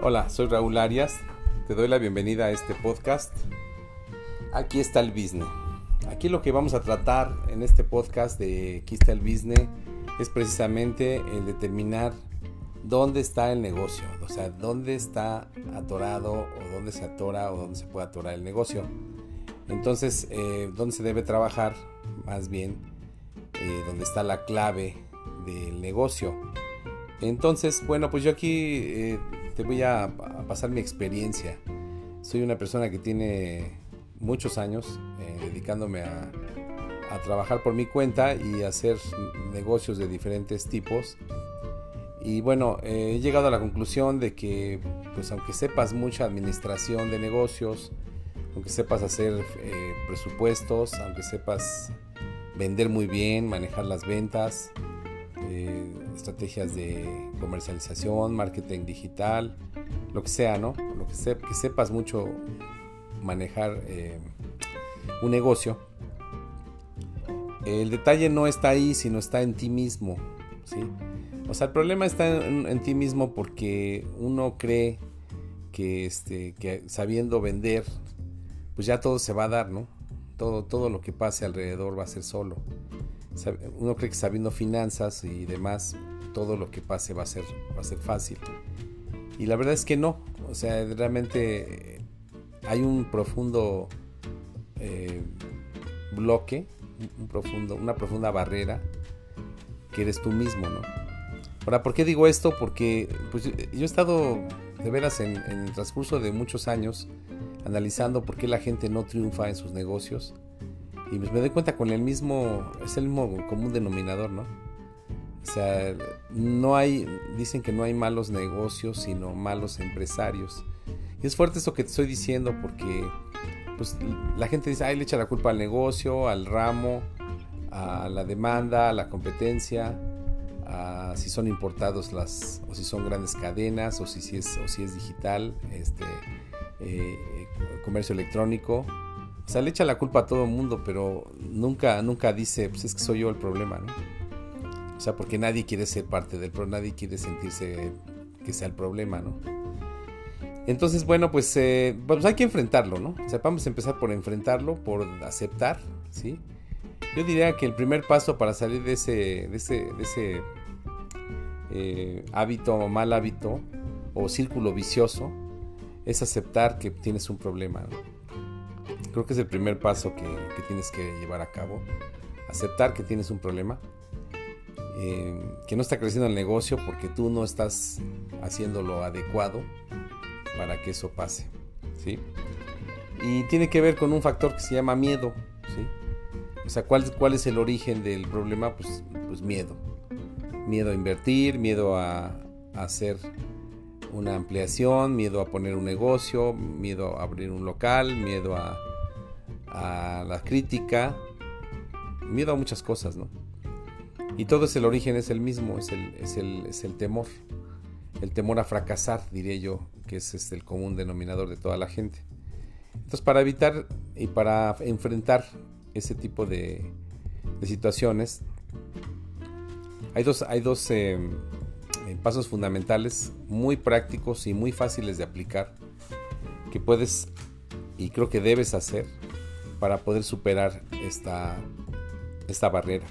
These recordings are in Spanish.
Hola, soy Raúl Arias. Te doy la bienvenida a este podcast. Aquí está el business. Aquí lo que vamos a tratar en este podcast de Aquí está el business es precisamente el determinar dónde está el negocio, o sea, dónde está atorado o dónde se atora o dónde se puede atorar el negocio. Entonces, eh, dónde se debe trabajar, más bien, eh, dónde está la clave del negocio. Entonces, bueno, pues yo aquí eh, te voy a, pasar mi experiencia. Soy una persona que tiene muchos años eh, dedicándome a, trabajar por mi cuenta y hacer negocios de diferentes tipos. Y bueno, eh, he llegado a la conclusión de que, pues aunque sepas mucha administración de negocios, aunque sepas hacer eh, presupuestos, aunque sepas vender muy bien, manejar las ventas, estrategias de comercialización, marketing digital, lo que sea, ¿no? Lo que, que sepas mucho manejar eh, un negocio. El detalle no está ahí, sino está en ti mismo. O sea, el problema está en, ti mismo porque uno cree que, este, que sabiendo vender, pues ya todo se va a dar, ¿no? Todo, todo lo que pase alrededor va a ser solo. Uno cree que sabiendo finanzas y demás, todo lo que pase va a ser, va a ser fácil. Y la verdad es que no. O sea, realmente eh, hay un profundo eh, bloque, un profundo, una profunda barrera que eres tú mismo, ¿no? Ahora, ¿por qué digo esto? Porque pues, yo he estado de veras en, en el transcurso de muchos años analizando por qué la gente no triunfa en sus negocios. Y pues me doy cuenta con el mismo, es el mismo común denominador, ¿no? O sea, no hay, dicen que no hay malos negocios, sino malos empresarios. Y es fuerte eso que te estoy diciendo porque pues, la gente dice, ay, le echa la culpa al negocio, al ramo, a la demanda, a la competencia, a si son importados las, o si son grandes cadenas, o si, si es, o si es digital, este, eh, comercio electrónico. O sea, le echa la culpa a todo el mundo, pero nunca, nunca dice, pues es que soy yo el problema, ¿no? O sea, porque nadie quiere ser parte del problema, nadie quiere sentirse que sea el problema, ¿no? Entonces, bueno, pues, eh, pues hay que enfrentarlo, ¿no? O sea, vamos a empezar por enfrentarlo, por aceptar, ¿sí? Yo diría que el primer paso para salir de ese, de ese, de ese eh, hábito o mal hábito o círculo vicioso es aceptar que tienes un problema. ¿no? Creo que es el primer paso que, tienes que llevar a cabo. Aceptar que tienes un problema eh, que no está creciendo el negocio porque tú no estás haciendo lo adecuado para que eso pase. ¿sí? Y tiene que ver con un factor que se llama miedo. ¿sí? O sea, ¿cuál, ¿cuál es el origen del problema? Pues, pues miedo. Miedo a invertir, miedo a, hacer una ampliación, miedo a poner un negocio, miedo a abrir un local, miedo a, a la crítica, miedo a muchas cosas, ¿no? Y todo es el origen, es el mismo, es el, es el, es el temor. El temor a fracasar, diré yo, que es el común denominador de toda la gente. Entonces, para evitar y para enfrentar ese tipo de, situaciones, hay dos, hay dos em, em, pasos fundamentales muy prácticos y muy fáciles de aplicar que puedes y creo que debes hacer para poder superar esta, esta barrera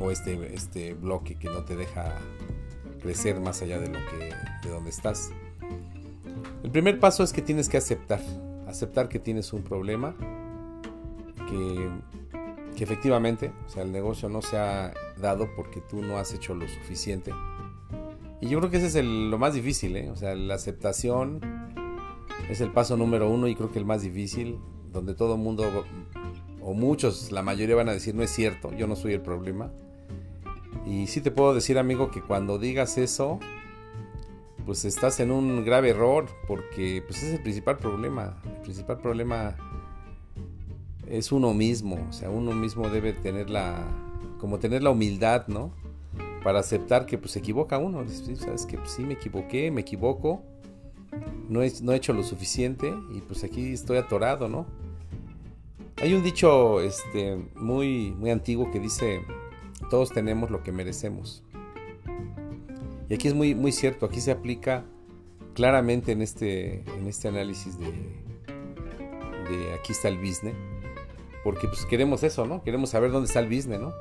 o este, este bloque que no te deja crecer más allá de lo que de donde estás. El primer paso es que tienes que aceptar, aceptar que tienes un problema, que, que efectivamente, o sea, el negocio no se ha dado porque tú no has hecho lo suficiente. Y yo creo que ese es lo más difícil, ¿eh? o sea, la aceptación es el paso número uno y creo que el más difícil, donde todo el mundo, o muchos, la mayoría van a decir, no es cierto, yo no soy el problema. Y sí te puedo decir, amigo, que cuando digas eso, pues estás en un grave error, porque pues es el principal problema. El principal problema es uno mismo, o sea, uno mismo debe tener la, como tener la humildad, ¿no? Para aceptar que pues se equivoca uno, sabes que pues, sí me equivoqué, me equivoco, no he, no he hecho lo suficiente y pues aquí estoy atorado, ¿no? Hay un dicho este, muy, muy antiguo que dice, todos tenemos lo que merecemos. Y aquí es muy, muy cierto, aquí se aplica claramente en este, en este análisis de, de aquí está el business, porque pues queremos eso, ¿no? Queremos saber dónde está el business, ¿no?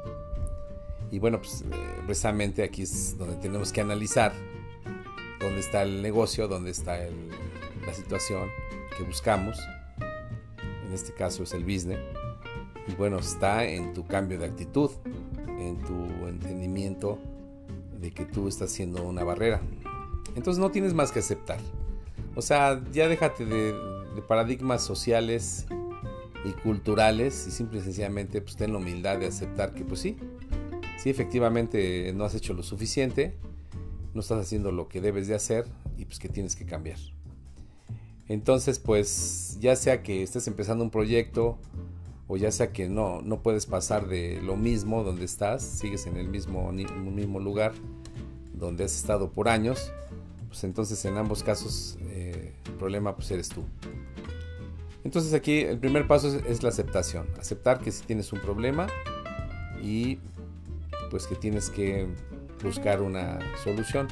Y bueno, pues eh, precisamente aquí es donde tenemos que analizar dónde está el negocio, dónde está la situación que buscamos. En este caso es el business. Y bueno, está en tu cambio de actitud, en tu entendimiento de que tú estás siendo una barrera. Entonces no tienes más que aceptar. O sea, ya déjate de, paradigmas sociales y culturales y simple y sencillamente pues ten la humildad de aceptar que pues sí, sí efectivamente no has hecho lo suficiente, no estás haciendo lo que debes de hacer y pues que tienes que cambiar. Entonces pues ya sea que estés empezando un proyecto o ya sea que no, no puedes pasar de lo mismo donde estás, sigues en el mismo, mismo lugar donde has estado por años, pues entonces en ambos casos eh, el problema pues eres tú. Entonces aquí el primer paso es, la aceptación, aceptar que si tienes un problema y pues que tienes que buscar una solución.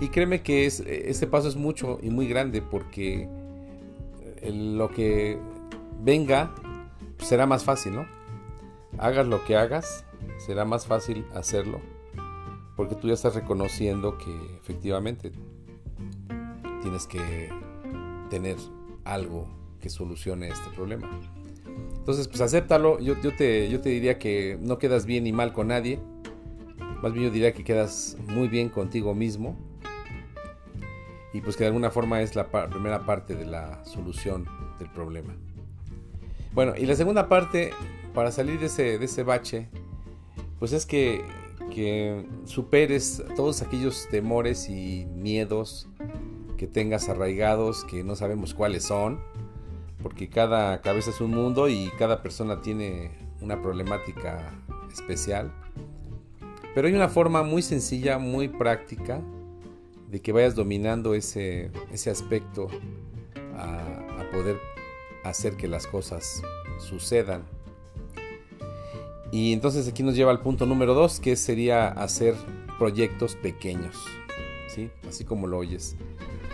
Y créeme que es, este paso es mucho y muy grande porque lo que venga será más fácil, ¿no? Hagas lo que hagas, será más fácil hacerlo porque tú ya estás reconociendo que efectivamente tienes que tener algo que solucione este problema. Entonces, pues acéptalo. Yo, yo, te, yo te diría que no quedas bien ni mal con nadie. Más bien yo diría que quedas muy bien contigo mismo. Y pues que de alguna forma es la primera parte de la solución del problema. Bueno, y la segunda parte, para salir de ese, de ese bache, pues es que, que superes todos aquellos temores y miedos que tengas arraigados, que no sabemos cuáles son, porque cada cabeza es un mundo y cada persona tiene una problemática especial. Pero hay una forma muy sencilla, muy práctica, de que vayas dominando ese, ese aspecto a, poder hacer que las cosas sucedan. Y entonces aquí nos lleva al punto número dos, que sería hacer proyectos pequeños, ¿sí? Así como lo oyes.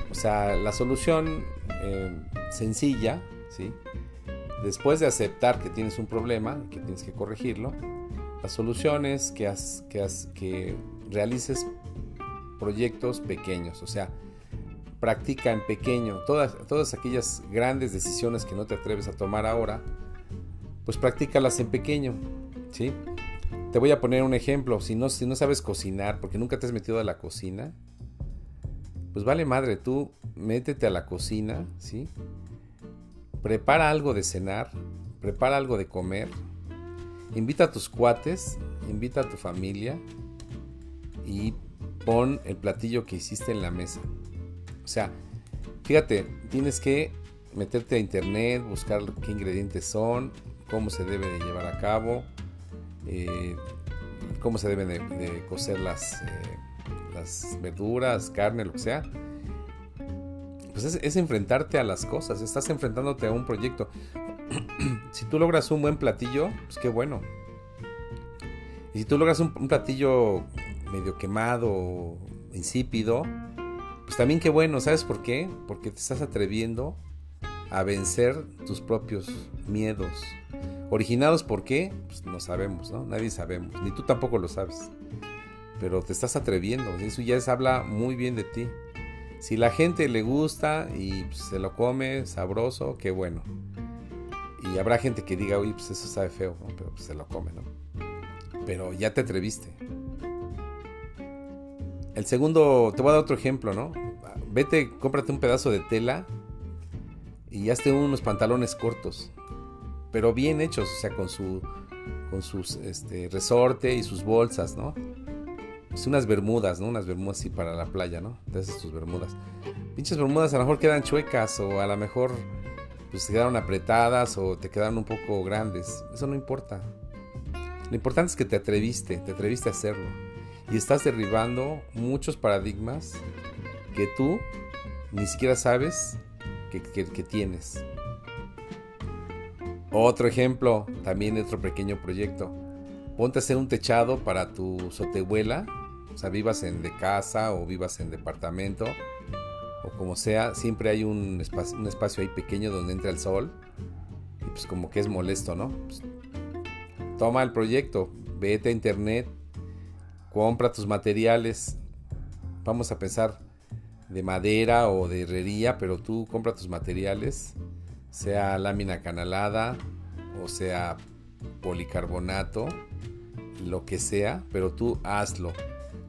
O sea, la solución eh, sencilla, ¿sí? Después de aceptar que tienes un problema, que tienes que corregirlo, la solución es que, que, que realices proyectos pequeños, o sea, practica en pequeño. Todas, todas aquellas grandes decisiones que no te atreves a tomar ahora, pues practícalas en pequeño, ¿sí? Te voy a poner un ejemplo. Si no, si no sabes cocinar, porque nunca te has metido a la cocina, pues vale madre, tú métete a la cocina, ¿sí? Prepara algo de cenar, prepara algo de comer, invita a tus cuates, invita a tu familia y pon el platillo que hiciste en la mesa. O sea, fíjate, tienes que meterte a internet, buscar qué ingredientes son, cómo se debe de llevar a cabo, eh, cómo se deben de, cocer las, eh, las verduras, carne, lo que sea. Pues es, es, enfrentarte a las cosas, estás enfrentándote a un proyecto. si tú logras un buen platillo, pues qué bueno. Y si tú logras un, platillo medio quemado, insípido, pues también qué bueno, ¿sabes por qué? Porque te estás atreviendo a vencer tus propios miedos. Originados por qué? Pues no sabemos, ¿no? Nadie sabemos, ni tú tampoco lo sabes. Pero te estás atreviendo, eso ya es, habla muy bien de ti. Si la gente le gusta y pues, se lo come sabroso, qué bueno. Y habrá gente que diga, uy, pues eso sabe feo, pero pues, se lo come, ¿no? Pero ya te atreviste. El segundo, te voy a dar otro ejemplo, ¿no? Vete, cómprate un pedazo de tela y hazte unos pantalones cortos, pero bien hechos, o sea, con su con sus este, resorte y sus bolsas, ¿no? Es unas bermudas, ¿no? Unas bermudas así para la playa, ¿no? Entonces tus bermudas. Pinches bermudas a lo mejor quedan chuecas o a lo mejor pues te quedaron apretadas o te quedaron un poco grandes. Eso no importa. Lo importante es que te atreviste, te atreviste a hacerlo y estás derribando muchos paradigmas que tú ni siquiera sabes que, tienes. Otro ejemplo, también otro pequeño proyecto. Ponte a hacer un techado para tu sotehuela, o sea, vivas en casa o vivas en departamento como sea, siempre hay un espacio, un espacio ahí pequeño donde entra el sol. Y pues como que es molesto, ¿no? Pues, toma el proyecto, vete a internet, compra tus materiales. Vamos a pensar de madera o de herrería, pero tú compra tus materiales, sea lámina canalada o sea policarbonato, lo que sea, pero tú hazlo.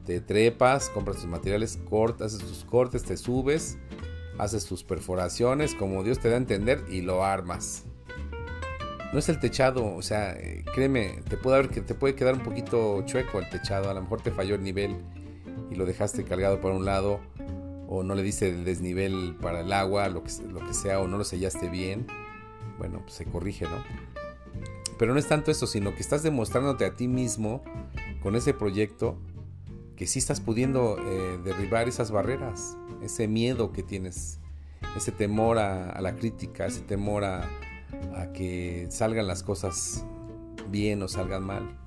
Te trepas, compras tus materiales, cortas, haces tus cortes, te subes, haces tus perforaciones como Dios te da a entender y lo armas. No es el techado, o sea, créeme, te puede, que te puede quedar un poquito chueco el techado, a lo mejor te falló el nivel y lo dejaste cargado por un lado o no le diste el desnivel para el agua, lo que, lo que sea, o no lo sellaste bien. Bueno, pues se corrige, ¿no? Pero no es tanto eso, sino que estás demostrándote a ti mismo con ese proyecto que sí estás pudiendo eh, derribar esas barreras, ese miedo que tienes, ese temor a, la crítica, ese temor a, que salgan las cosas bien o salgan mal.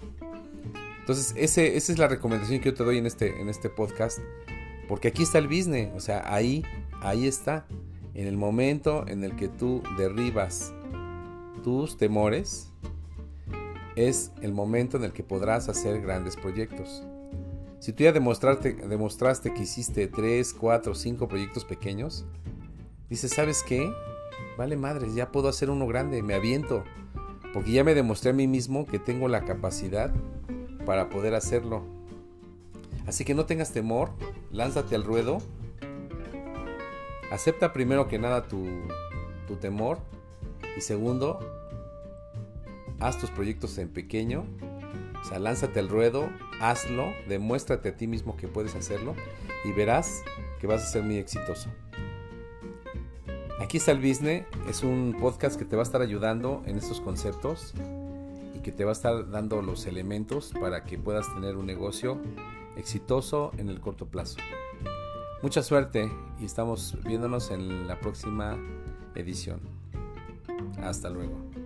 Entonces, ese, esa es la recomendación que yo te doy en este, en este podcast, porque aquí está el business, o sea, ahí, ahí está, en el momento en el que tú derribas tus temores, es el momento en el que podrás hacer grandes proyectos. Si tú ya demostraste, demostraste que hiciste 3, 4, 5 proyectos pequeños, dices, ¿sabes qué? Vale madres, ya puedo hacer uno grande, me aviento. Porque ya me demostré a mí mismo que tengo la capacidad para poder hacerlo. Así que no tengas temor, lánzate al ruedo. Acepta primero que nada tu, tu temor. Y segundo, haz tus proyectos en pequeño, o sea, lánzate al ruedo, hazlo, demuéstrate a ti mismo que puedes hacerlo y verás que vas a ser muy exitoso. Aquí está el Business, es un podcast que te va a estar ayudando en estos conceptos y que te va a estar dando los elementos para que puedas tener un negocio exitoso en el corto plazo. Mucha suerte y estamos viéndonos en la próxima edición. Hasta luego.